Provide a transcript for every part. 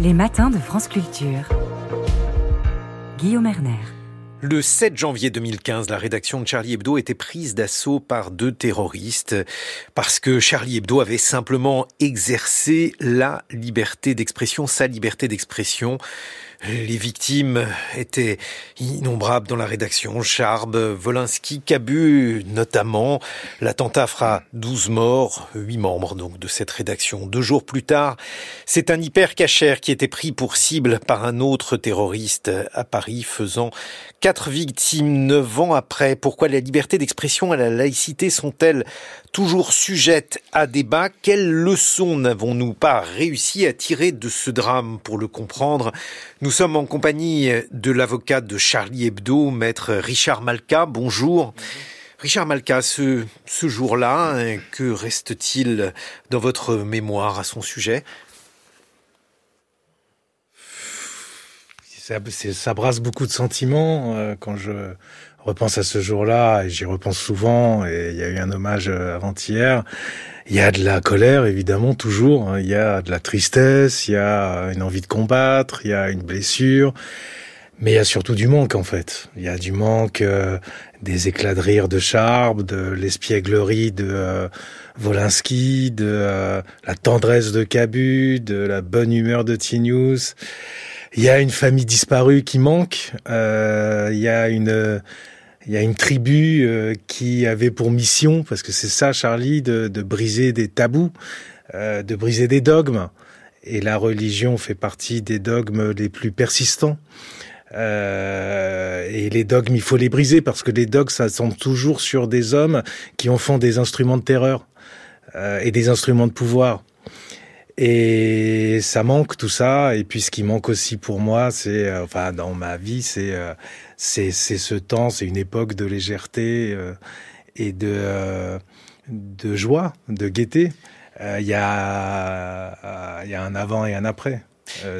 Les matins de France Culture. Guillaume Erner. Le 7 janvier 2015, la rédaction de Charlie Hebdo était prise d'assaut par deux terroristes parce que Charlie Hebdo avait simplement exercé la liberté d'expression, sa liberté d'expression. Les victimes étaient innombrables dans la rédaction. Charb, Volinsky, Cabu notamment. L'attentat fera 12 morts, 8 membres donc de cette rédaction. Deux jours plus tard, c'est un hyper cachère qui était pris pour cible par un autre terroriste à Paris, faisant quatre victimes neuf ans après. Pourquoi la liberté d'expression et la laïcité sont-elles toujours sujettes à débat? Quelles leçons n'avons-nous pas réussi à tirer de ce drame? Pour le comprendre sommes en compagnie de l'avocat de Charlie Hebdo, maître Richard Malka. Bonjour. Richard Malka, ce, ce jour-là, que reste-t-il dans votre mémoire à son sujet? Ça, ça, brasse beaucoup de sentiments euh, quand je repense à ce jour-là, et j'y repense souvent, et il y a eu un hommage euh, avant-hier. Il y a de la colère, évidemment, toujours. Hein. Il y a de la tristesse, il y a une envie de combattre, il y a une blessure. Mais il y a surtout du manque, en fait. Il y a du manque euh, des éclats de rire de Charb, de l'espièglerie de euh, Volinsky, de la tendresse de Cabu, de la bonne humeur de Tinius. Il y a une famille disparue qui manque. Euh, il y a une il y a une tribu euh, qui avait pour mission, parce que c'est ça, Charlie, de, briser des tabous, euh, de briser des dogmes. Et la religion fait partie des dogmes les plus persistants. Euh, et les dogmes, il faut les briser parce que les dogmes, ça toujours sur des hommes qui en font des instruments de terreur euh, et des instruments de pouvoir. Et ça manque tout ça. Et puis ce qui manque aussi pour moi, c'est, euh, enfin, dans ma vie, c'est, euh, c'est, ce temps, c'est une époque de légèreté euh, et de, de joie, de gaieté. Il y a, y a un avant et un après.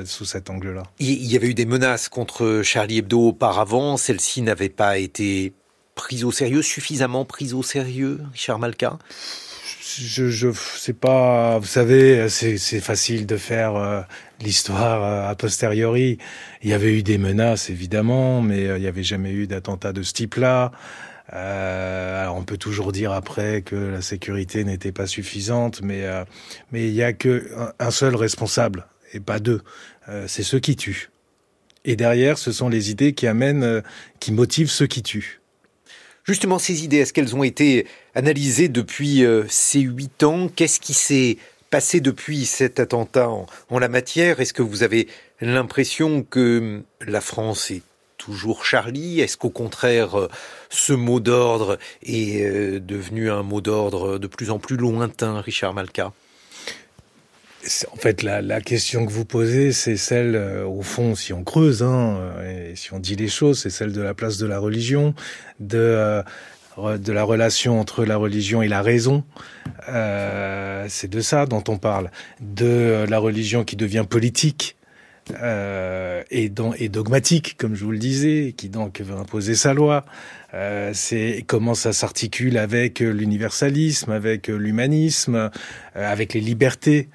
sous cet angle-là. Il y avait eu des menaces contre Charlie Hebdo auparavant. Celles-ci n'avaient pas été prises au sérieux, suffisamment prises au sérieux, Richard Malka? Je, je sais pas, vous savez, c'est facile de faire euh, l'histoire euh, a posteriori. Il y avait eu des menaces, évidemment, mais euh, il n'y avait jamais eu d'attentat de ce type-là. alors on peut toujours dire après que la sécurité n'était pas suffisante, mais mais il y a que un seul responsable et pas deux. c'est ceux qui tuent. Et derrière, ce sont les idées qui amènent, qui motivent ceux qui tuent. Justement, ces idées, est-ce qu'elles ont été analysées depuis euh, ces huit ans. Qu'est-ce qui s'est passé depuis cet attentat en, la matière? Est-ce que vous avez l'impression que hum, la France est toujours Charlie? Est-ce qu'au contraire, euh, ce mot d'ordre est euh, devenu un mot d'ordre de plus en plus lointain, Richard Malka? En fait, la, question que vous posez, c'est celle, au fond, si on creuse, hein, si on dit les choses, c'est celle de la place de la religion, de, de la relation entre la religion et la raison. c'est de ça dont on parle. De la religion qui devient politique. et, dans, et dogmatique, comme je vous le disais, qui donc veut imposer sa loi. c'est comment ça s'articule avec l'universalisme, avec l'humanisme, avec les libertés.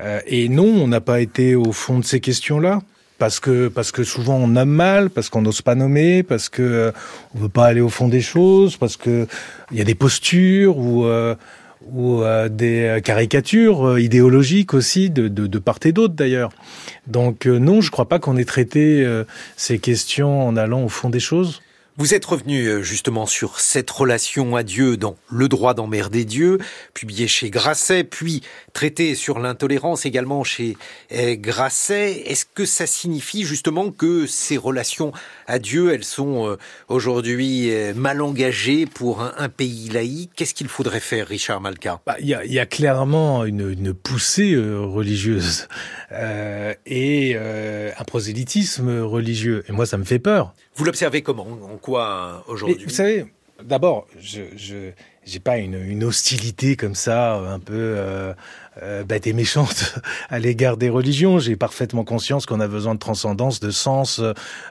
Euh, et non, on n'a pas été au fond de ces questions-là parce que parce que souvent on a mal, parce qu'on n'ose pas nommer, parce que euh, on veut pas aller au fond des choses, parce que il y a des postures ou euh, ou des caricatures idéologiques aussi de, de, de part et d'autre d'ailleurs. Donc non, je crois pas qu'on ait traité ces questions en allant au fond des choses. Vous êtes revenu euh, justement sur cette relation à Dieu dans Le droit d'emmerder Dieu, publié chez Grasset, puis traité sur l'intolérance également chez euh, Grasset. Est-ce que ça signifie justement que ces relations à Dieu, elles sont euh, aujourd'hui mal engagées pour un, pays laïque? Qu'est-ce qu'il faudrait faire, Richard Malka? Bah, Il y, a, clairement une, une poussée religieuse euh, et un prosélytisme religieux. Et moi, ça me fait peur. Vous l'observez comment? En quoi aujourd'hui? Vous savez, d'abord, je, je j'ai pas une, une, hostilité comme ça, un peu euh, euh, bête et méchante à l'égard des religions. J'ai parfaitement conscience qu'on a besoin de transcendance, de sens,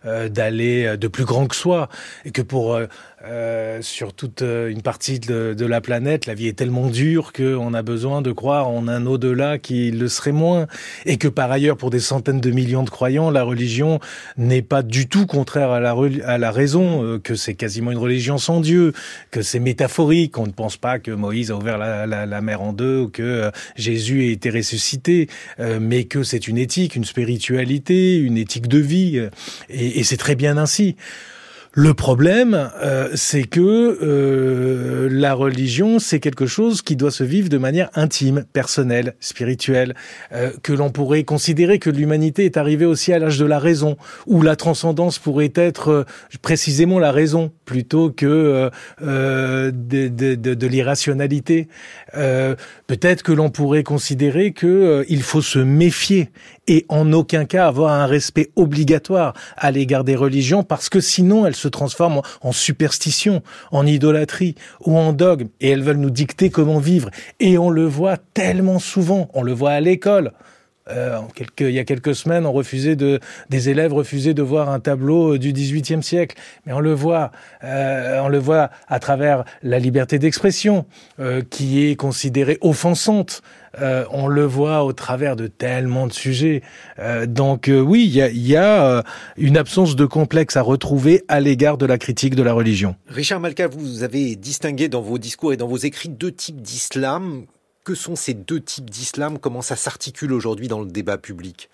euh, d'aller de plus grand que soi, et que pour euh, sur toute euh, une partie de, la planète, la vie est tellement dure qu'on a besoin de croire en un au-delà qui le serait moins, et que par ailleurs, pour des centaines de millions de croyants, la religion n'est pas du tout contraire à la, raison, euh, que c'est quasiment une religion sans Dieu, que c'est métaphorique, on ne pense pas que Moïse a ouvert la, mer en deux, ou que Jésus a été ressuscité, mais que c'est une éthique, une spiritualité, une éthique de vie, et c'est très bien ainsi. Le problème, euh, c'est que euh, la religion, c'est quelque chose qui doit se vivre de manière intime, personnelle, spirituelle, euh, que l'on pourrait considérer que l'humanité est arrivée aussi à l'âge de la raison, où la transcendance pourrait être précisément la raison plutôt que de, de, de, de l'irrationalité. Peut-être que l'on pourrait considérer que il faut se méfier et en aucun cas avoir un respect obligatoire à l'égard des religions parce que sinon elles se transforment en superstition, en idolâtrie ou en dogme et elles veulent nous dicter comment vivre. Et on le voit tellement souvent, on le voit à l'école. Euh, il y a quelques semaines, on refusait de, des élèves refusaient de voir un tableau du XVIIIe siècle. Mais on le voit, euh, on le voit à travers la liberté d'expression, euh, qui est considérée offensante. Euh, on le voit au travers de tellement de sujets. Euh, donc euh, oui, il y a, y a une absence de complexe à retrouver à l'égard de la critique de la religion. Richard Malka, vous avez distingué dans vos discours et dans vos écrits deux types d'islam que sont ces deux types d'islam? Comment ça s'articule aujourd'hui dans le débat public?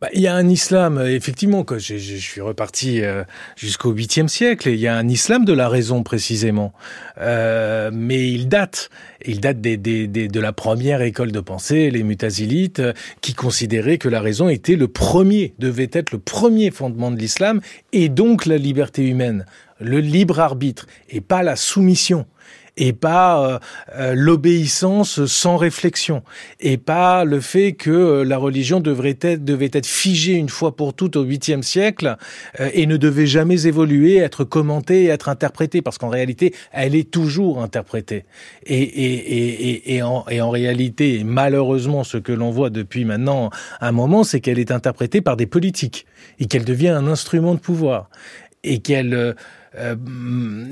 Bah, il y a un islam, effectivement, que je, je, suis reparti euh, jusqu'au 8e siècle, et il y a un islam de la raison précisément. Euh, mais il date, il date des, des, des, de la première école de pensée, les mutazilites, qui considéraient que la raison était le premier, devait être le premier fondement de l'islam, et donc la liberté humaine, le libre arbitre, et pas la soumission et pas euh, euh, l'obéissance sans réflexion et pas le fait que euh, la religion devrait être devait être figée une fois pour toutes au 8e siècle et ne devait jamais évoluer, être commentée, être interprétée parce qu'en réalité, elle est toujours interprétée. Et, et, et, et, en, et en réalité, malheureusement, ce que l'on voit depuis maintenant un moment, c'est qu'elle est interprétée par des politiques et qu'elle devient un instrument de pouvoir et qu'elle euh,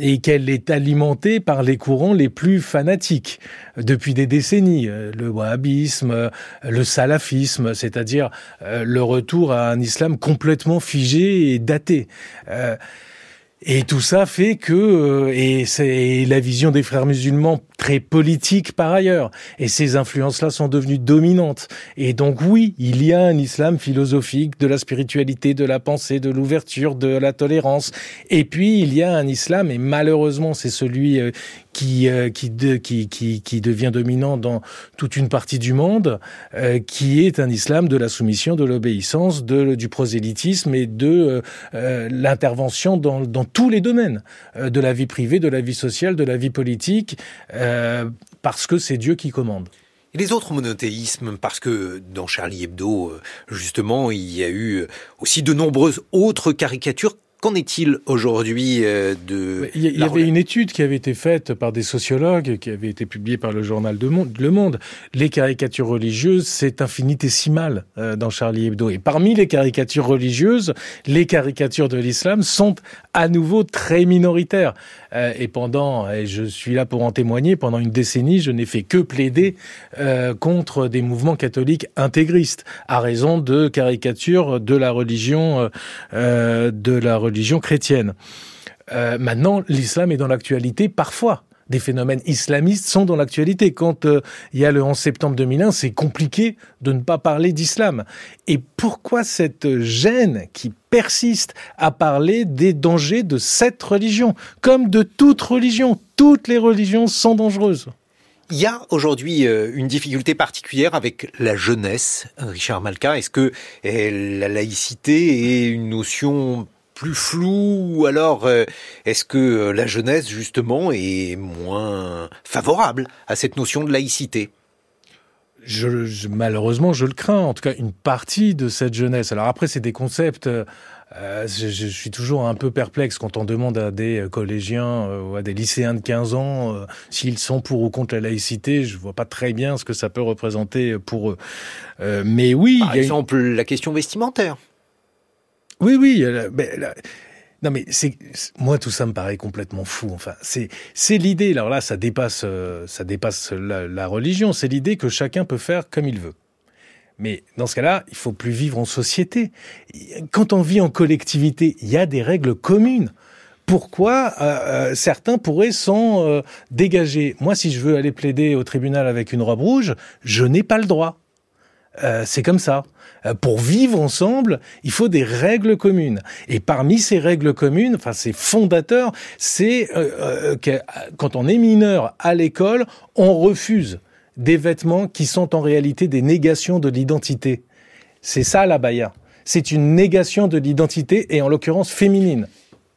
et qu'elle est alimentée par les courants les plus fanatiques depuis des décennies. Euh, le wahhabisme, euh, le salafisme, c'est-à-dire le retour à un islam complètement figé et daté. Et tout ça fait que, et c'est la vision des frères musulmans très politique par ailleurs. Et ces influences-là sont devenues dominantes. Et donc oui, il y a un islam philosophique de la spiritualité, de la pensée, de l'ouverture, de la tolérance. Et puis il y a un islam, et malheureusement c'est celui euh, qui, euh, qui, qui, qui, devient dominant dans toute une partie du monde, euh, qui est un islam de la soumission, de l'obéissance, de, du prosélytisme et de l'intervention dans, dans tous les domaines de la vie privée, de la vie sociale, de la vie politique. Euh, parce que c'est Dieu qui commande. Et les autres monothéismes, parce que dans Charlie Hebdo, euh, justement, il y a eu aussi de nombreuses autres caricatures Qu'en est-il aujourd'hui euh, de... Il y, avait une étude qui avait été faite par des sociologues, qui avait été publiée par le journal de Monde, Le Monde. Les caricatures religieuses, c'est infinitésimal euh, dans Charlie Hebdo. Et parmi les caricatures religieuses, les caricatures de l'islam sont à nouveau très minoritaires. Euh, et pendant, et je suis là pour en témoigner, pendant une décennie, je n'ai fait que plaider contre des mouvements catholiques intégristes, à raison de caricatures de la religion, de la religion chrétienne. Euh, maintenant, l'islam est dans l'actualité parfois. Des phénomènes islamistes sont dans l'actualité. Quand euh, il y a le 11 septembre 2001, c'est compliqué de ne pas parler d'islam. Et pourquoi cette gêne qui persiste à parler des dangers de cette religion Comme de toute religion, toutes les religions sont dangereuses. Il y a aujourd'hui euh, une difficulté particulière avec la jeunesse, Richard Malka. Est-ce que la laïcité est une notion plus flou ou alors euh, est-ce que euh, la jeunesse justement est moins favorable à cette notion de laïcité? Je, malheureusement, je le crains. En tout cas, une partie de cette jeunesse. Alors après, c'est des concepts. Euh, je, je, suis toujours un peu perplexe quand on demande à des collégiens euh, ou à des lycéens de 15 ans euh, s'ils sont pour ou contre la laïcité. Je vois pas très bien ce que ça peut représenter pour eux. Mais oui, par exemple, la question vestimentaire. Oui, oui. Ben, non mais c'est moi tout ça me paraît complètement fou. Enfin c'est c'est l'idée. Alors là ça dépasse euh, ça dépasse la, religion. C'est l'idée que chacun peut faire comme il veut. Mais dans ce cas-là, il faut plus vivre en société. Quand on vit en collectivité, il y a des règles communes. Pourquoi euh, euh certains pourraient s'en dégager? Moi, si je veux aller plaider au tribunal avec une robe rouge, je n'ai pas le droit. Euh, c'est comme ça. Euh, pour vivre ensemble, il faut des règles communes. Et parmi ces règles communes, enfin ces fondateurs, c'est euh, que quand on est mineur à l'école, on refuse des vêtements qui sont en réalité des négations de l'identité. C'est ça la baya. C'est une négation de l'identité et en l'occurrence féminine.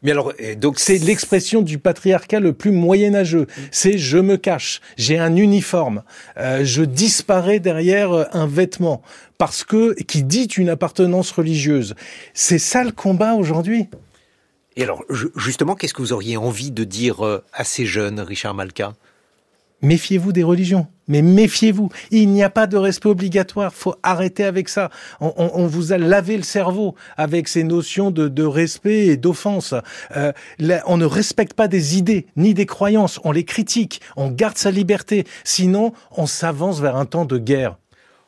Mais alors, donc c'est l'expression du patriarcat le plus moyenâgeux. C'est je me cache, j'ai un uniforme, euh, je disparais derrière euh, un vêtement parce que qui dit une appartenance religieuse. C'est ça le combat aujourd'hui? Et alors, justement, qu'est-ce que vous auriez envie de dire euh, à ces jeunes, Richard Malka? Méfiez-vous des religions, mais méfiez-vous. Il n'y a pas de respect obligatoire. Faut arrêter avec ça. On, vous a lavé le cerveau avec ces notions de, respect et d'offense. Euh, on ne respecte pas des idées ni des croyances. On les critique. On garde sa liberté. Sinon, on s'avance vers un temps de guerre.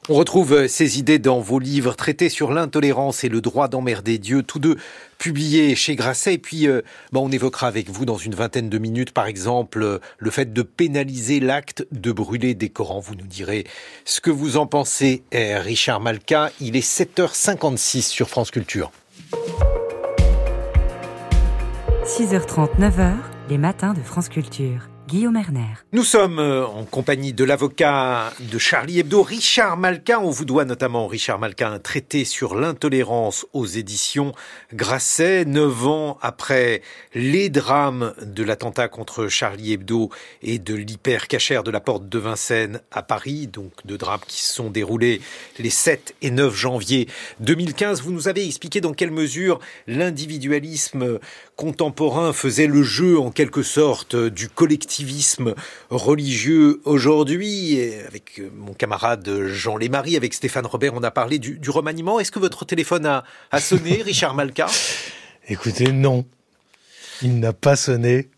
On retrouve euh, ces idées dans vos livres traités sur l'intolérance et le droit d'emmerder Dieu, tous deux publiés chez Grasset. Et puis, euh, on évoquera avec vous dans une vingtaine de minutes, par exemple, euh, le fait de pénaliser l'acte de brûler des Corans. Vous nous direz ce que vous en pensez, Richard Malka. Il est 7h56 sur France Culture. 6h30, 9h, les matins de France Culture. Guillaume Erner. Nous sommes euh, en compagnie de l'avocat de Charlie Hebdo, Richard Malka. On vous doit notamment, Richard Malka, un traité sur l'intolérance aux éditions Grasset. Neuf ans après les drames de l'attentat contre Charlie Hebdo et de l'hyper-cachère de la porte de Vincennes à Paris, donc deux drames qui se sont déroulés les 7 et 9 janvier 2015. Vous nous avez expliqué dans quelle mesure l'individualisme contemporain faisait le jeu en quelque sorte du collectivisme religieux aujourd'hui. Avec euh, mon camarade Jean Lémarie, avec Stéphane Robert, on a parlé du, remaniement. Est-ce que votre téléphone a, a sonné, Richard Malka? Écoutez, non. Il n'a pas sonné.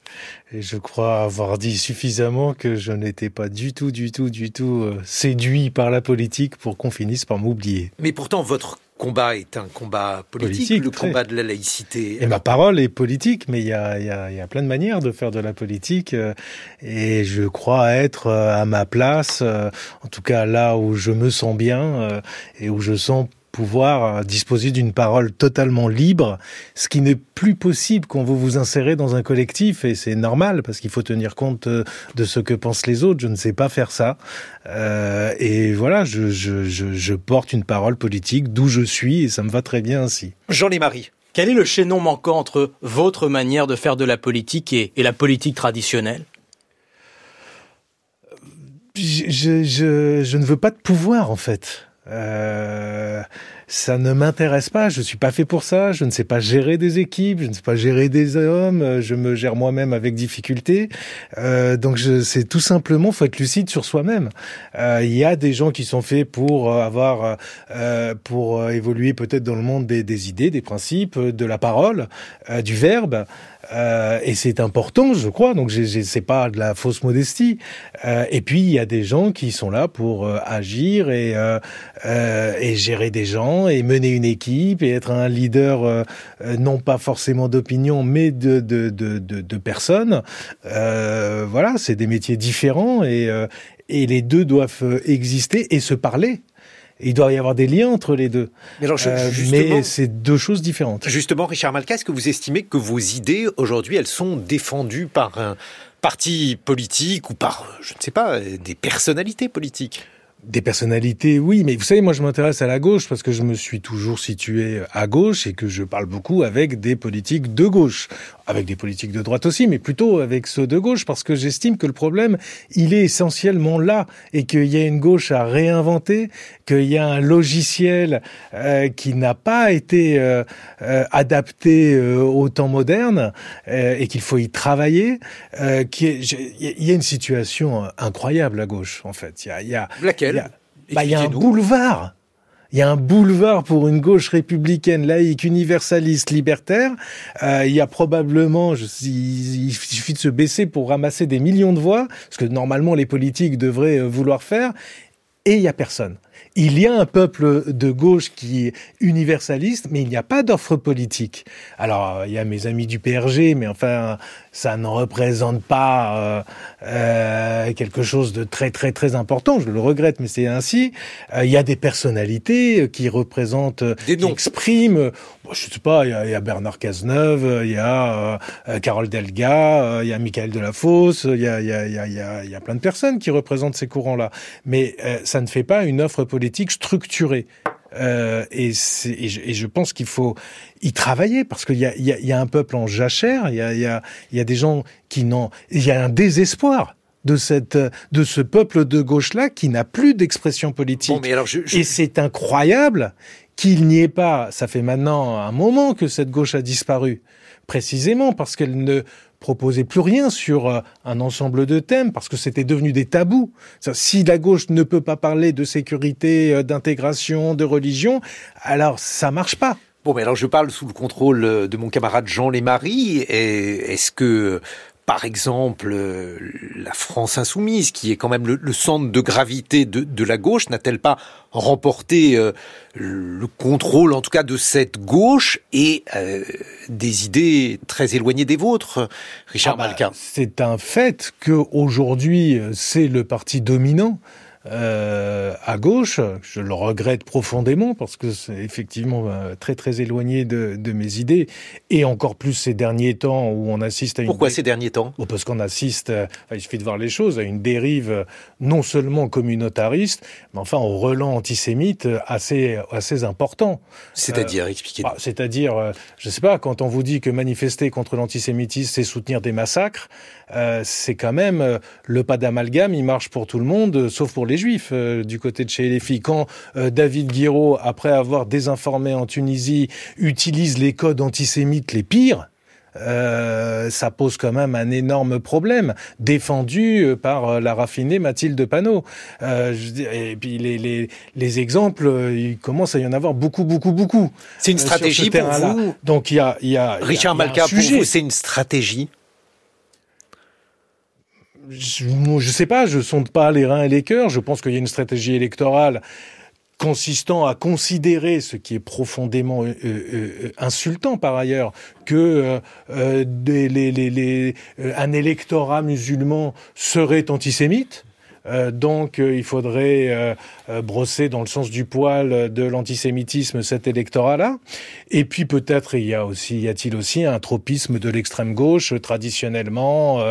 Et je crois avoir dit suffisamment que je n'étais pas du tout, du tout, du tout euh, séduit par la politique pour qu'on finisse par m'oublier. Mais pourtant, votre combat est un combat politique, le combat de la laïcité. Et ma parole est politique, mais il y a, y, a, y a, plein de manières de faire de la politique. Euh, et je crois être euh, à ma place, euh, en tout cas là où je me sens bien et où je sens pouvoir euh, disposer d'une parole totalement libre, ce qui n'est plus possible quand vous vous insérez dans un collectif, et c'est normal, parce qu'il faut tenir compte euh, de ce que pensent les autres. Je ne sais pas faire ça. Euh, et voilà, je, je, je, je, porte une parole politique d'où je suis, et ça me va très bien ainsi. Jean Marie. Quel est le chaînon manquant entre votre manière de faire de la politique et, et la politique traditionnelle? Je, je, je ne veux pas de pouvoir, en fait. Euh, ça ne m'intéresse pas, je suis pas fait pour ça, je ne sais pas gérer des équipes, je ne sais pas gérer des hommes, je me gère moi-même avec difficulté. Euh, donc c'est tout simplement, faut être lucide sur soi-même. Euh, il y a des gens qui sont faits pour avoir, euh, pour évoluer peut-être dans le monde des, idées, des principes, de la parole, euh, du verbe. Euh, et c'est important, je crois. Donc, c'est pas de la fausse modestie. Euh, et puis, il y a des gens qui sont là pour euh, agir et, euh, euh, et gérer des gens et mener une équipe et être un leader, non pas forcément d'opinion, mais de, de, de, de, de personnes. voilà, c'est des métiers différents et, et les deux doivent exister et se parler il doit y avoir des liens entre les deux. Mais, euh, c'est deux choses différentes. Justement, Richard Malka, est-ce que vous estimez que vos idées, aujourd'hui, elles sont défendues par un parti politique ou par, je ne sais pas, des personnalités politiques? Des personnalités, oui, mais vous savez, moi je m'intéresse à la gauche parce que je me suis toujours situé à gauche et que je parle beaucoup avec des politiques de gauche. Avec des politiques de droite aussi, mais plutôt avec ceux de gauche, parce que j'estime que le problème, il est essentiellement là, et qu'il y a une gauche à réinventer, qu'il y a un logiciel euh, qui n'a pas été euh, euh, adapté au temps moderne, et qu'il faut y travailler. qui il y a une situation incroyable à gauche, en fait. Il y a, il y a, Laquelle? bah, il y a un boulevard il y a un boulevard pour une gauche républicaine, laïque, universaliste, libertaire. Euh, il y a probablement, je, il, il, suffit de se baisser pour ramasser des millions de voix, ce que normalement les politiques devraient euh, vouloir faire, et il y a personne. Il y a un peuple de gauche qui est universaliste, mais il n'y a pas d'offre politique. Alors, il y a mes amis du PRG, mais enfin, ça ne représente pas euh, euh, quelque chose de très très très important. Je le regrette, mais c'est ainsi. Euh, il y a des personnalités qui représentent, des qui expriment. Bon, je sais pas. Il y a, il y a Bernard Cazeneuve, il y a euh, Carole Delga, il y a Michael Delafosse, il y a il y a il y a, il y a plein de personnes qui représentent ces courants-là. Mais ça ne fait pas une offre politique structurée. Euh, et, et, je, et, je, pense qu'il faut y travailler parce qu'il y a, y, a, y a, un peuple en jachère, il y a, y a, y a des gens qui n'ont... Il y a un désespoir de cette de ce peuple de gauche là qui n'a plus d'expression politique. Bon, mais alors je, je... Et c'est incroyable qu'il n'y ait pas. Ça fait maintenant un moment que cette gauche a disparu, précisément parce qu'elle ne proposait plus rien sur euh, un ensemble de thèmes parce que c'était devenu des tabous. Si la gauche ne peut pas parler de sécurité, euh, d'intégration, de religion, alors ça marche pas. Bon, mais alors je parle sous le contrôle euh, de mon camarade Jean Lémarie. Est-ce que par exemple, euh, la France insoumise, qui est quand même le, le centre de gravité de, de la gauche, n'a-t-elle pas remporté euh, le contrôle, en tout cas, de cette gauche et euh, des idées très éloignées des vôtres, Richard ah bah, Malkin? C'est un fait que aujourd'hui, c'est le parti dominant euh, à gauche. Je le regrette profondément parce que c'est effectivement euh, très très éloigné de, de, mes idées. Et encore plus ces derniers temps où on assiste à une pourquoi ces derniers temps? Oh, parce qu'on assiste euh, enfin, il suffit de voir les choses à une dérive euh, non seulement communautariste mais enfin au relan antisémite assez assez important. C'est-à-dire euh, expliquez bah, c'est-à-dire je sais pas quand on vous dit que manifester contre l'antisémitisme c'est soutenir des massacres euh, c'est quand même le pas d'amalgame il marche pour tout le monde sauf pour les juifs euh, du côté de chez les filles. Quand euh, David Guiraud, après avoir désinformé en Tunisie, utilise les codes antisémites les pires, euh, ça pose quand même un énorme problème, défendu euh, par euh, la raffinée Mathilde Panot. Euh, et puis les, les, les exemples, il commence à y en avoir beaucoup, beaucoup, beaucoup. C'est une stratégie pour vous Donc il y a, y a Richard Malka, pour vous, c'est une stratégie? Je, je sais pas, je sonde pas les reins et les cœurs. Je pense qu'il y a une stratégie électorale consistant à considérer ce qui est profondément euh, euh, insultant par ailleurs que euh, euh des, les, les, les, un électorat musulman serait antisémite Euh, donc euh, il faudrait euh, euh, brosser dans le sens du poil de l'antisémitisme cet électorat-là. Et puis peut-être il y a aussi y a-t-il aussi un tropisme de l'extrême gauche traditionnellement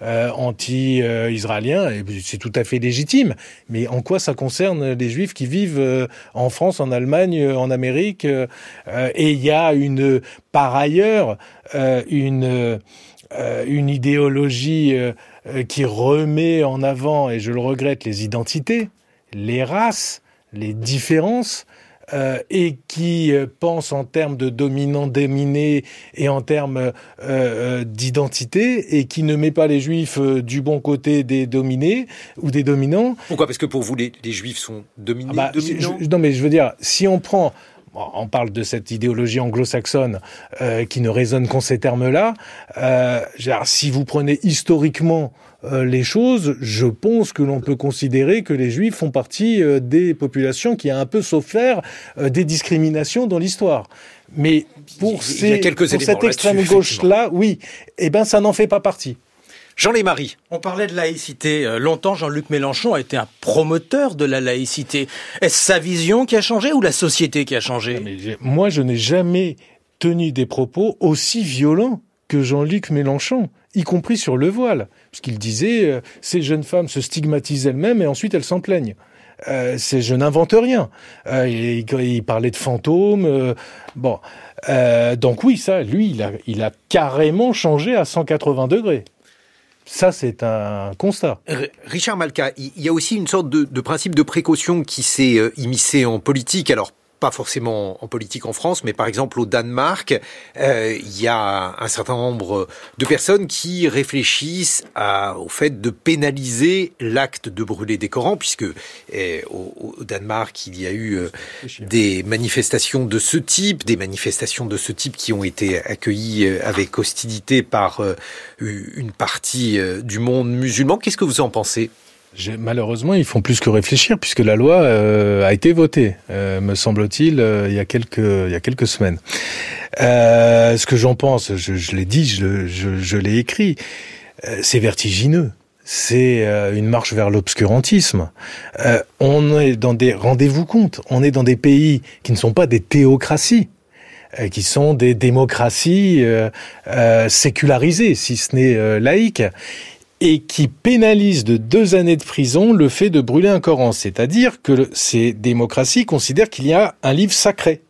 anti-israélien et c'est tout à fait légitime. Mais en quoi ça concerne les juifs qui vivent en France, en Allemagne, en Amérique Et il y a une par ailleurs une une idéologie qui remet en avant, et je le regrette, les identités, les races, les différences, euh, et qui euh, pense en termes de dominant dominé et en termes euh, euh, d'identité et qui ne met pas les juifs euh, du bon côté des dominés ou des dominants. Pourquoi? Parce que pour vous les, les juifs sont dominés, ah bah, je, Non mais je veux dire si on prend on parle de cette idéologie anglo-saxonne euh, qui ne résonne qu'en ces termes-là. Euh, si vous prenez historiquement euh, les choses, je pense que l'on peut considérer que les juifs font partie euh, des populations qui a un peu souffert euh, des discriminations dans l'histoire. Mais pour, ces, pour cette extrême gauche-là, oui, eh ben ça n'en fait pas partie. Jean Lémarie. On parlait de laïcité. Euh, longtemps, Jean-Luc Mélenchon a été un promoteur de la laïcité. Est-ce sa vision qui a changé ou la société qui a changé? Mais Moi, je n'ai jamais tenu des propos aussi violents que Jean-Luc Mélenchon, y compris sur le voile, puisqu'il disait euh, ces jeunes femmes se stigmatisent elles-mêmes et ensuite elles s'en plaignent. Euh, c'est je n'invente rien. Euh, il, il, parlait de fantômes. Euh, bon, euh, donc oui, ça, lui, il a, il a carrément changé à 180 degrés. Ça, c'est un constat. Richard Malka, il y a aussi une sorte de, principe de précaution qui s'est euh, immiscé en politique. Alors, pas forcément en politique en France, mais par exemple au Danemark, euh, il y a un certain nombre de personnes qui réfléchissent à, au fait de pénaliser l'acte de brûler des Corans, puisque eh, au, au, Danemark, il y a eu euh, des manifestations de ce type, des manifestations de ce type qui ont été accueillies euh, avec hostilité par euh, une partie du monde musulman. Qu'est-ce que vous en pensez? Malheureusement, ils font plus que réfléchir puisque la loi euh, a été votée, euh, me semble-t-il, euh, il y a quelques il y a quelques semaines. Euh, ce que j'en pense, je, je l'ai dit, je, je, je l'ai écrit, c'est vertigineux. C'est une marche vers l'obscurantisme. on est dans des rendez-vous compte. On est dans des pays qui ne sont pas des théocraties qui sont des démocraties euh, sécularisées, si ce n'est euh, laïques et qui pénalise de deux années de prison le fait de brûler un Coran. C'est-à-dire que ces démocraties considèrent qu'il y a un livre sacré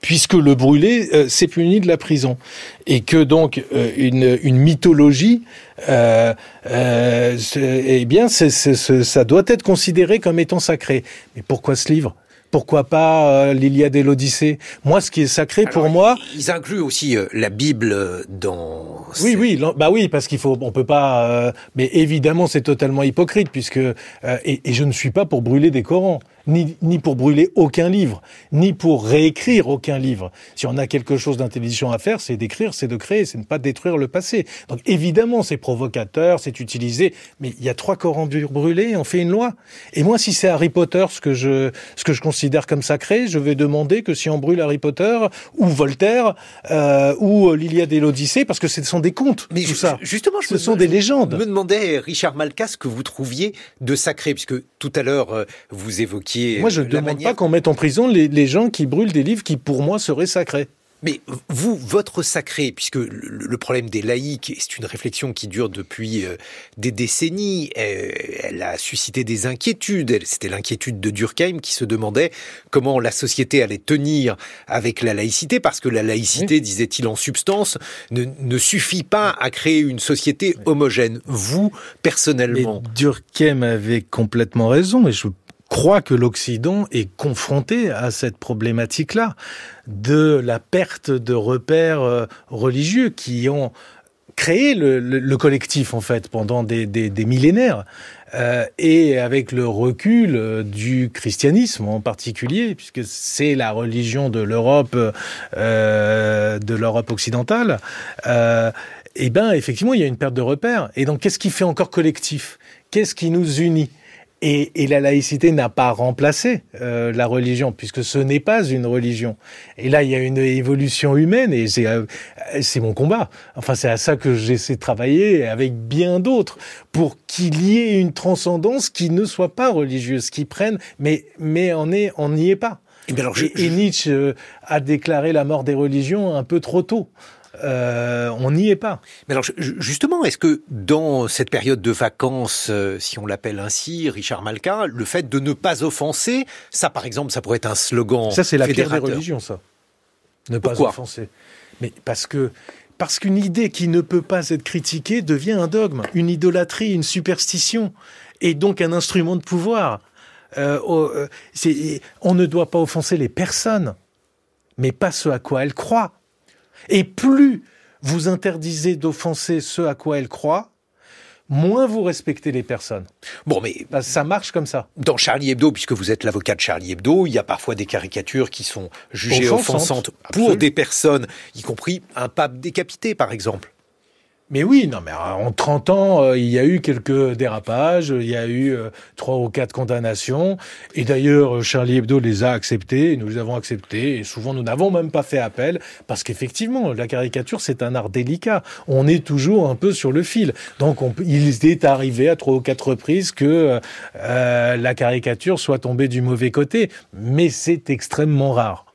puisque le brûler, euh, c'est puni de la prison. Et que donc euh, une, mythologie, euh, eh bien, ça doit être considéré comme étant sacré. Mais pourquoi ce livre? Pourquoi pas euh, l'Iliade et l'Odyssée? Moi, ce qui est sacré Alors, pour moi, ils incluent aussi euh, la Bible dans. Oui, oui, bah oui, parce qu'il faut, on peut pas. Euh, mais évidemment, c'est totalement hypocrite puisque euh, et, et, je ne suis pas pour brûler des Corans ni, ni pour brûler aucun livre, ni pour réécrire aucun livre. Si on a quelque chose d'intelligent à faire, c'est d'écrire, c'est de créer, c'est ne pas détruire le passé. Donc évidemment, c'est provocateur, c'est utilisé, mais il y a trois Corans brûlés, on fait une loi. Et moi, si c'est Harry Potter, ce que je, ce que je considère comme sacré, je vais demander que si on brûle Harry Potter ou Voltaire euh, ou l'Iliade et l'Odyssée, parce que ce sont des contes, mais tout je, ça. Justement, je ce me, sont des légendes. Je me demandais, Richard Malkas, ce que vous trouviez de sacré, puisque tout à l'heure euh, vous évoquiez. Moi, je ne demande manière... pas qu'on mette en prison les, les, gens qui brûlent des livres qui, pour moi, seraient sacrés. Mais vous, votre sacré, puisque le, problème des laïcs, c'est une réflexion qui dure depuis euh, des décennies, elle, elle, a suscité des inquiétudes. C'était l'inquiétude de Durkheim qui se demandait comment la société allait tenir avec la laïcité, parce que la laïcité, oui. disait-il en substance, ne, ne, suffit pas à créer une société homogène. Vous, personnellement. Mais Durkheim avait complètement raison, et je crois que l'Occident est confronté à cette problématique-là de la perte de repères euh, religieux qui ont créé le, le, le, collectif en fait pendant des, millénaires euh, et avec le recul euh, du christianisme en particulier puisque c'est la religion de l'Europe de l'Europe occidentale eh ben effectivement il y a une perte de repères. Et donc qu'est-ce qui fait encore collectif? Qu'est-ce qui nous unit? Et, et, la laïcité n'a pas remplacé euh, la religion, puisque ce n'est pas une religion. Et là, il y a une évolution humaine, et c'est euh, mon combat. Enfin, c'est à ça que j'essaie de travailler, avec bien d'autres, pour qu'il y ait une transcendance qui ne soit pas religieuse, qui prenne, mais, mais on n'y on est pas. Et, alors, je, et, et Nietzsche euh, a déclaré la mort des religions un peu trop tôt. Euh, on n'y est pas. Mais alors justement, est-ce que dans cette période de vacances, euh, si on l'appelle ainsi, Richard Malka, le fait de ne pas offenser, ça par exemple, ça pourrait être un slogan. Ça c'est la pire des religions, ça. Ne pas offenser. Mais parce que parce qu'une idée qui ne peut pas être critiquée devient un dogme, une idolâtrie, une superstition, et donc un instrument de pouvoir. Euh, on ne doit pas offenser les personnes, mais pas ce à quoi elles croient. Et plus vous interdisez d'offenser ce à quoi elles croient, moins vous respectez les personnes. Bon, mais bah, ça marche comme ça. Dans Charlie Hebdo, puisque vous êtes l'avocat de Charlie Hebdo, il y a parfois des caricatures qui sont jugées offensantes, offensantes pour des personnes, y compris un pape décapité, par exemple. Mais oui, non, mais en 30 ans, euh, il y a eu quelques dérapages, il y a eu euh, trois ou quatre condamnations, et d'ailleurs, Charlie Hebdo les a acceptés, et nous les avons acceptés, et souvent nous n'avons même pas fait appel, parce qu'effectivement, la caricature, c'est un art délicat. On est toujours un peu sur le fil. Donc, on, il est arrivé à trois ou quatre reprises que euh, la caricature soit tombée du mauvais côté, mais c'est extrêmement rare.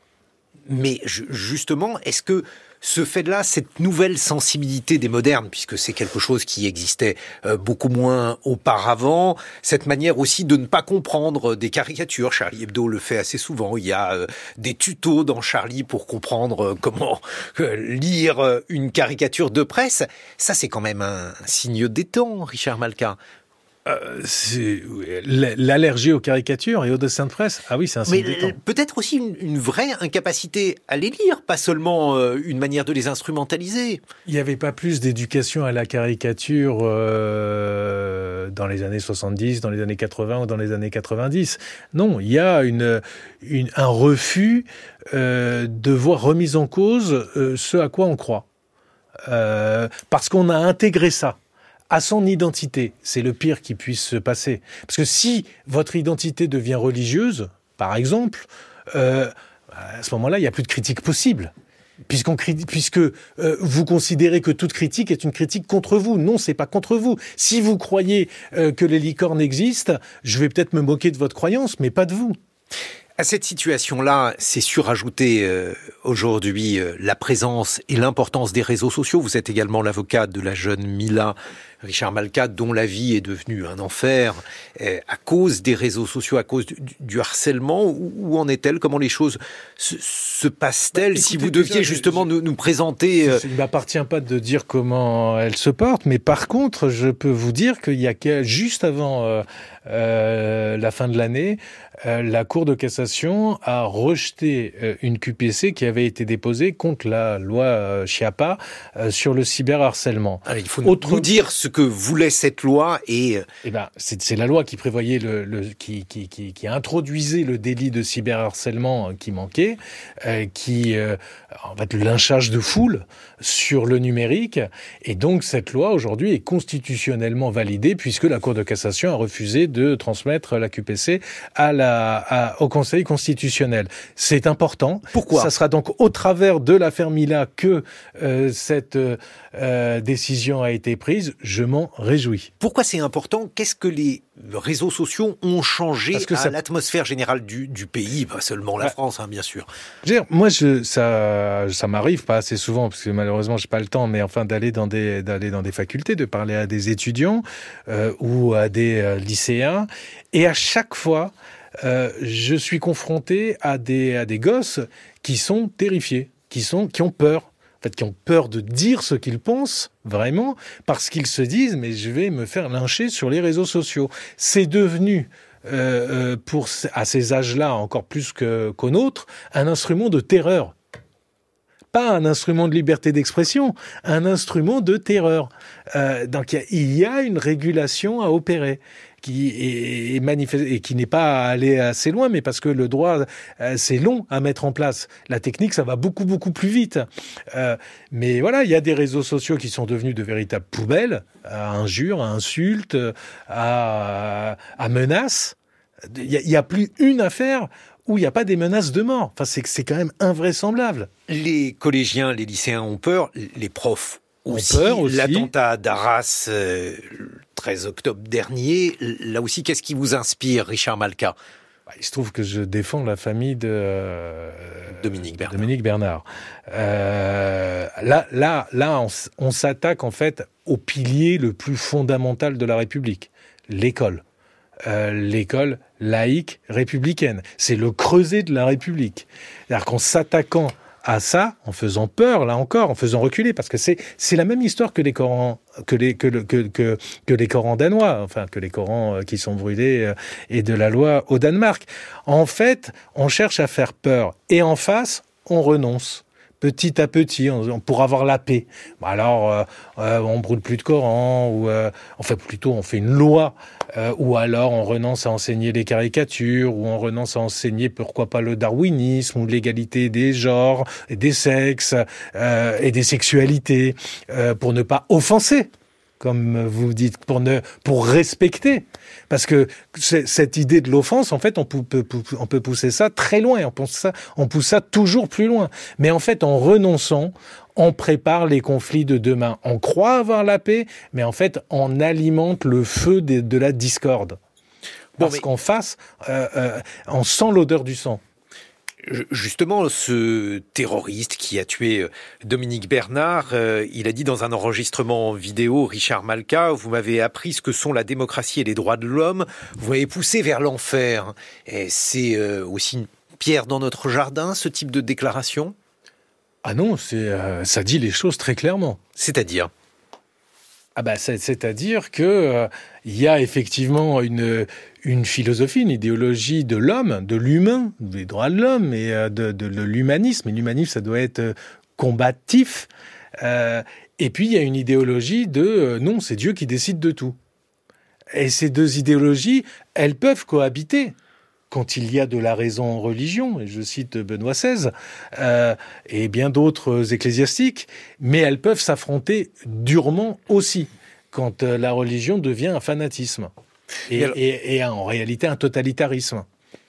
Mais justement, est-ce que ce fait-là, cette nouvelle sensibilité des modernes, puisque c'est quelque chose qui existait euh, beaucoup moins auparavant, cette manière aussi de ne pas comprendre des caricatures. Charlie Hebdo le fait assez souvent. Il y a euh, des tutos dans Charlie pour comprendre euh, comment lire une caricature de presse. Ça, c'est quand même un signe des temps, Richard Malka. Euh, c'est l'allergie aux caricatures et aux dessins de presse. Ah oui, c'est un Mais peut-être aussi une, vraie incapacité à les lire, pas seulement euh, une manière de les instrumentaliser. Il n'y avait pas plus d'éducation à la caricature euh, dans les années 70, dans les années 80 ou dans les années 90. Non, il y a une, une un refus de voir remise en cause ce à quoi on croit. parce qu'on a intégré ça à son identité. C'est le pire qui puisse se passer. Parce que si votre identité devient religieuse, par exemple, euh, à ce moment-là, il n'y a plus de critique possible. Puisque euh, vous considérez que toute critique est une critique contre vous. Non, c'est pas contre vous. Si vous croyez euh, que les licornes existent, je vais peut-être me moquer de votre croyance, mais pas de vous. À cette situation-là, c'est surajouté euh, aujourd'hui la présence et l'importance des réseaux sociaux. Vous êtes également l'avocat de la jeune Mila Richard Malka, dont la vie est devenue un enfer euh, à cause des réseaux sociaux, à cause du, harcèlement. Où, en est-elle? Comment les choses se, passent-elles? Bah, Si vous deviez justement nous, nous, présenter... Il ne m'appartient pas de dire comment elles se portent, mais par contre, je peux vous dire qu'il y a juste avant la fin de l'année, la Cour de cassation a rejeté une QPC qui avait été déposée contre la loi Chiapa sur le cyberharcèlement. Alors, il faut nous dire ce que voulait cette loi et... Eh ben, c'est la loi qui prévoyait le, le qui, qui, qui, qui, introduisait le délit de cyberharcèlement qui manquait, euh, qui euh, en fait le lynchage de foule sur le numérique et donc cette loi aujourd'hui est constitutionnellement validée puisque la Cour de cassation a refusé de transmettre la QPC à la à, au Conseil constitutionnel. C'est important. Pourquoi Ça sera donc au travers de l'affaire Mila que euh, cette euh, décision a été prise. Je m'en réjouis. Pourquoi c'est important? Qu'est-ce que les réseaux sociaux ont changé que à l'atmosphère générale du, du, pays, pas seulement la bah, France, hein, bien sûr. Dire, moi, je, ça, ça m'arrive pas assez souvent parce que malheureusement, j'ai pas le temps, mais enfin d'aller dans des d'aller dans des facultés, de parler à des étudiants euh, ou à des euh, lycéens, et à chaque fois, euh, je suis confronté à des à des gosses qui sont terrifiés, qui sont qui ont peur qui ont peur de dire ce qu'ils pensent vraiment, parce qu'ils se disent mais je vais me faire lyncher sur les réseaux sociaux. C'est devenu euh, euh, pour à ces âges-là encore plus qu'au nôtre un instrument de terreur. Pas un instrument de liberté d'expression, un instrument de terreur. Euh, donc il y a une régulation à opérer qui est, et qui n'est pas allé assez loin, mais parce que le droit euh, c'est long à mettre en place. La technique ça va beaucoup beaucoup plus vite. Euh, mais voilà, il y a des réseaux sociaux qui sont devenus de véritables poubelles à injures, à insultes, à, à menaces. Il n'y a, a, plus une affaire où il n'y a pas des menaces de mort. Enfin, c'est quand même invraisemblable. Les collégiens, les lycéens ont peur, les profs aussi. L'attentat d'Arras, euh, 13 octobre dernier, là aussi, qu'est-ce qui vous inspire, Richard Malka? Bah, il se trouve que je défends la famille de euh, Dominique Bernard. Dominique Bernard. Euh, là, là, là, on, on s'attaque en fait au pilier le plus fondamental de la République, l'école. Euh, l'école laïque républicaine. C'est le creuset de la République. C'est-à-dire qu'en s'attaquant à ça, en faisant peur, là encore, en faisant reculer, parce que c'est la même histoire que les Corans que les que, que, que, que les Corans danois, enfin que les Corans euh, qui sont brûlés euh, et de la loi au Danemark. En fait, on cherche à faire peur et en face, on renonce petit à petit, pour avoir la paix. Alors, euh, euh, on brûle plus de Coran, ou euh, fait plutôt on fait une loi, euh, ou alors on renonce à enseigner les caricatures, ou on renonce à enseigner pourquoi pas le darwinisme ou l'égalité des genres, des sexes et des sexualités, pour ne pas offenser comme vous dites, pour ne, pour respecter. Parce que cette idée de l'offense, en fait, on peut, on peut pousser ça très loin, on pousse ça, on pousse ça toujours plus loin. Mais en fait, en renonçant, on prépare les conflits de demain. On croit avoir la paix, mais en fait, on alimente le feu de, la discorde. Parce qu'en face, euh, euh, on sent l'odeur du sang. Justement, ce terroriste qui a tué euh, Dominique Bernard, euh, il a dit dans un enregistrement vidéo, Richard Malka, vous m'avez appris ce que sont la démocratie et les droits de l'homme, vous m'avez poussé vers l'enfer. Et c'est euh, aussi une pierre dans notre jardin, ce type de déclaration? Ah non, ça dit les choses très clairement. C'est-à-dire? Ah bah, c'est-à-dire que il y a effectivement une, philosophie, une idéologie de l'homme, de l'humain, des droits de l'homme et euh, de, l'humanisme. Et l'humanisme, ça doit être euh, combatif. Euh, et puis il y a une idéologie de non, c'est Dieu qui décide de tout. Et ces deux idéologies, elles peuvent cohabiter quand il y a de la raison en religion, et je cite Benoît XVI, et bien d'autres ecclésiastiques, mais elles peuvent s'affronter durement aussi quand euh, la religion devient un fanatisme et, et, et en réalité un totalitarisme.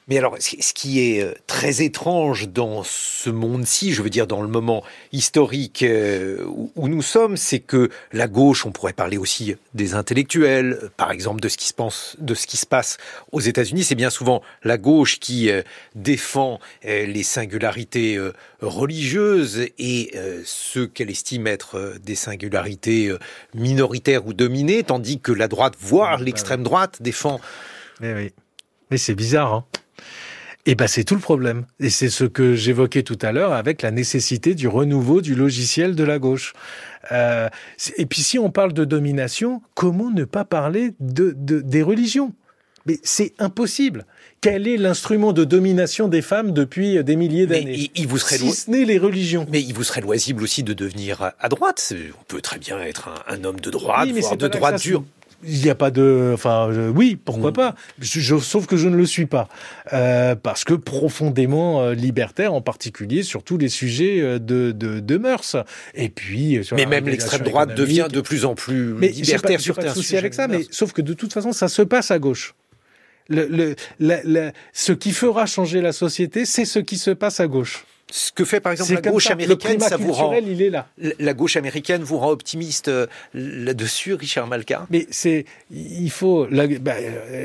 Mais alors, ce qui est euh, très étrange dans ce monde-ci, je veux dire dans le moment historique euh, où nous sommes, c'est que la gauche, on pourrait parler aussi des intellectuels, euh, par exemple de ce qui se passe, de ce qui se passe aux États-Unis, c'est bien souvent la gauche qui défend les singularités religieuses et ce qu'elle estime être des singularités minoritaires ou dominées, tandis que la droite, voire l'extrême droite, défend. Mais oui. Mais c'est bizarre, hein et ben c'est tout le problème. Et c'est ce que j'évoquais tout à l'heure avec la nécessité du renouveau du logiciel de la gauche. Euh, et puis si on parle de domination, comment ne pas parler de, de des religions? Mais c'est impossible. Quel est l'instrument de domination des femmes depuis des milliers d'années? il, vous serait Si ce n'est les religions. Mais il vous serait loisible aussi de devenir à droite. On peut très bien être un, un homme de droite, oui, voire de droite dure. Il n'y a pas de, enfin, euh, oui, pourquoi mm. pas. Je, sauf que je ne le suis pas, euh, parce que profondément euh, libertaire, en particulier sur tous les sujets euh, de, de, de mœurs. Et puis, mais même l'extrême droite devient de plus en plus mais libertaire pas, sur pas de souci avec ça. Mais sauf que de toute façon, ça se passe à gauche. Le, le, la, la, ce qui fera changer la société, c'est ce qui se passe à gauche. Ce que fait par exemple la gauche américaine, ça vous rend. Il est là. La gauche américaine vous rend optimiste euh, là-dessus, Richard Malka? Mais c'est, il faut la, bah,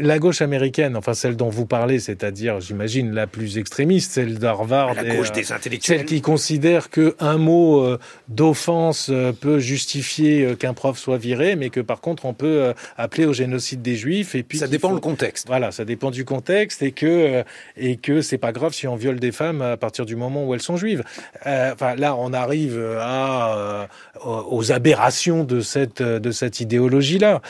la, gauche américaine, enfin celle dont vous parlez, c'est-à-dire, j'imagine la plus extrémiste, celle d'Harvard, la gauche des intellectuels, celle qui considère que un mot euh, d'offense euh, peut justifier qu'un prof soit viré, mais que par contre on peut appeler au génocide des Juifs. Et puis ça dépend faut... le contexte. Voilà, ça dépend du contexte et que et que c'est pas grave si on viole des femmes à partir du moment où elles sont juives. Euh, enfin, là, on arrive à, euh, aux aberrations de cette, de cette idéologie-là.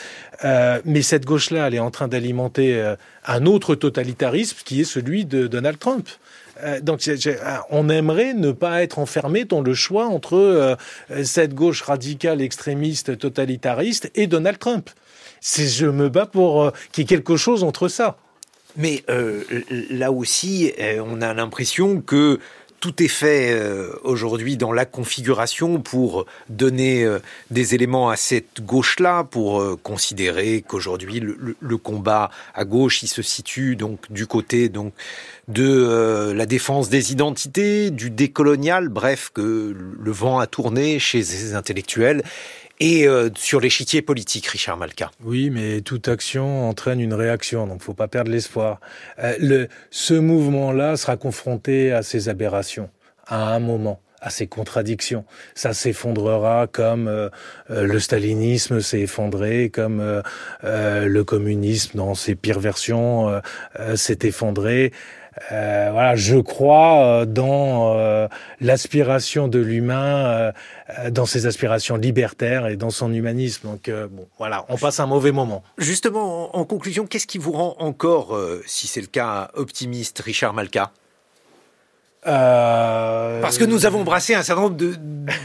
Euh, mais cette gauche-là, elle est en train d'alimenter euh, un autre totalitarisme qui est celui de Donald Trump. Euh, donc, on aimerait ne pas être enfermé dans le choix entre cette gauche radicale, extrémiste, totalitariste et Donald Trump. Je me bats pour qu'il y ait quelque chose entre ça. Mais euh, là aussi, on a l'impression que tout est fait euh, aujourd'hui dans la configuration pour donner euh, des éléments à cette gauche-là, pour euh, considérer qu'aujourd'hui le, combat à gauche, il se situe donc du côté donc de la défense des identités, du décolonial, bref, que le vent a tourné chez les intellectuels et euh, sur l'échiquier politique, Richard Malka. Oui, mais toute action entraîne une réaction, donc faut pas perdre l'espoir. Euh, le, ce mouvement-là sera confronté à ces aberrations à un moment à ces contradictions. Ça s'effondrera comme euh, euh le stalinisme s'est effondré, comme euh, euh, le communisme dans ses pires versions s'est effondré. Euh, voilà, je crois euh, dans euh, l'aspiration de l'humain, dans ses aspirations libertaires et dans son humanisme. Donc bon, voilà, on passe un mauvais moment. Justement, en, conclusion, qu'est-ce qui vous rend encore, si c'est le cas, optimiste, Richard Malka? Euh... Parce que nous avons brassé un certain nombre de,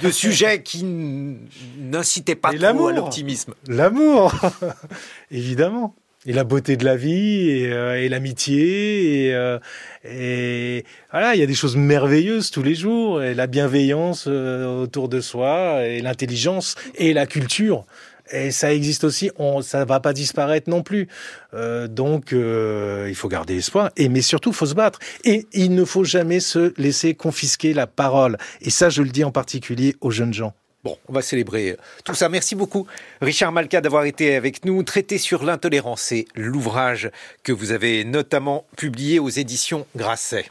de sujets qui n'incitaient pas trop à l'optimisme. L'amour, évidemment et la beauté de la vie et, euh, et l'amitié et, euh, et, voilà il y a des choses merveilleuses tous les jours et la bienveillance euh, autour de soi et l'intelligence et la culture. Et ça existe aussi on ça va pas disparaître non plus. Euh, donc il faut garder espoir et mais surtout faut se battre. Et il ne faut jamais se laisser confisquer la parole. Et ça je le dis en particulier aux jeunes gens Bon, on va célébrer tout ça. Merci beaucoup, Richard Malka, d'avoir été avec nous. Traité sur l'intolérance, c'est l'ouvrage que vous avez notamment publié aux éditions Grasset.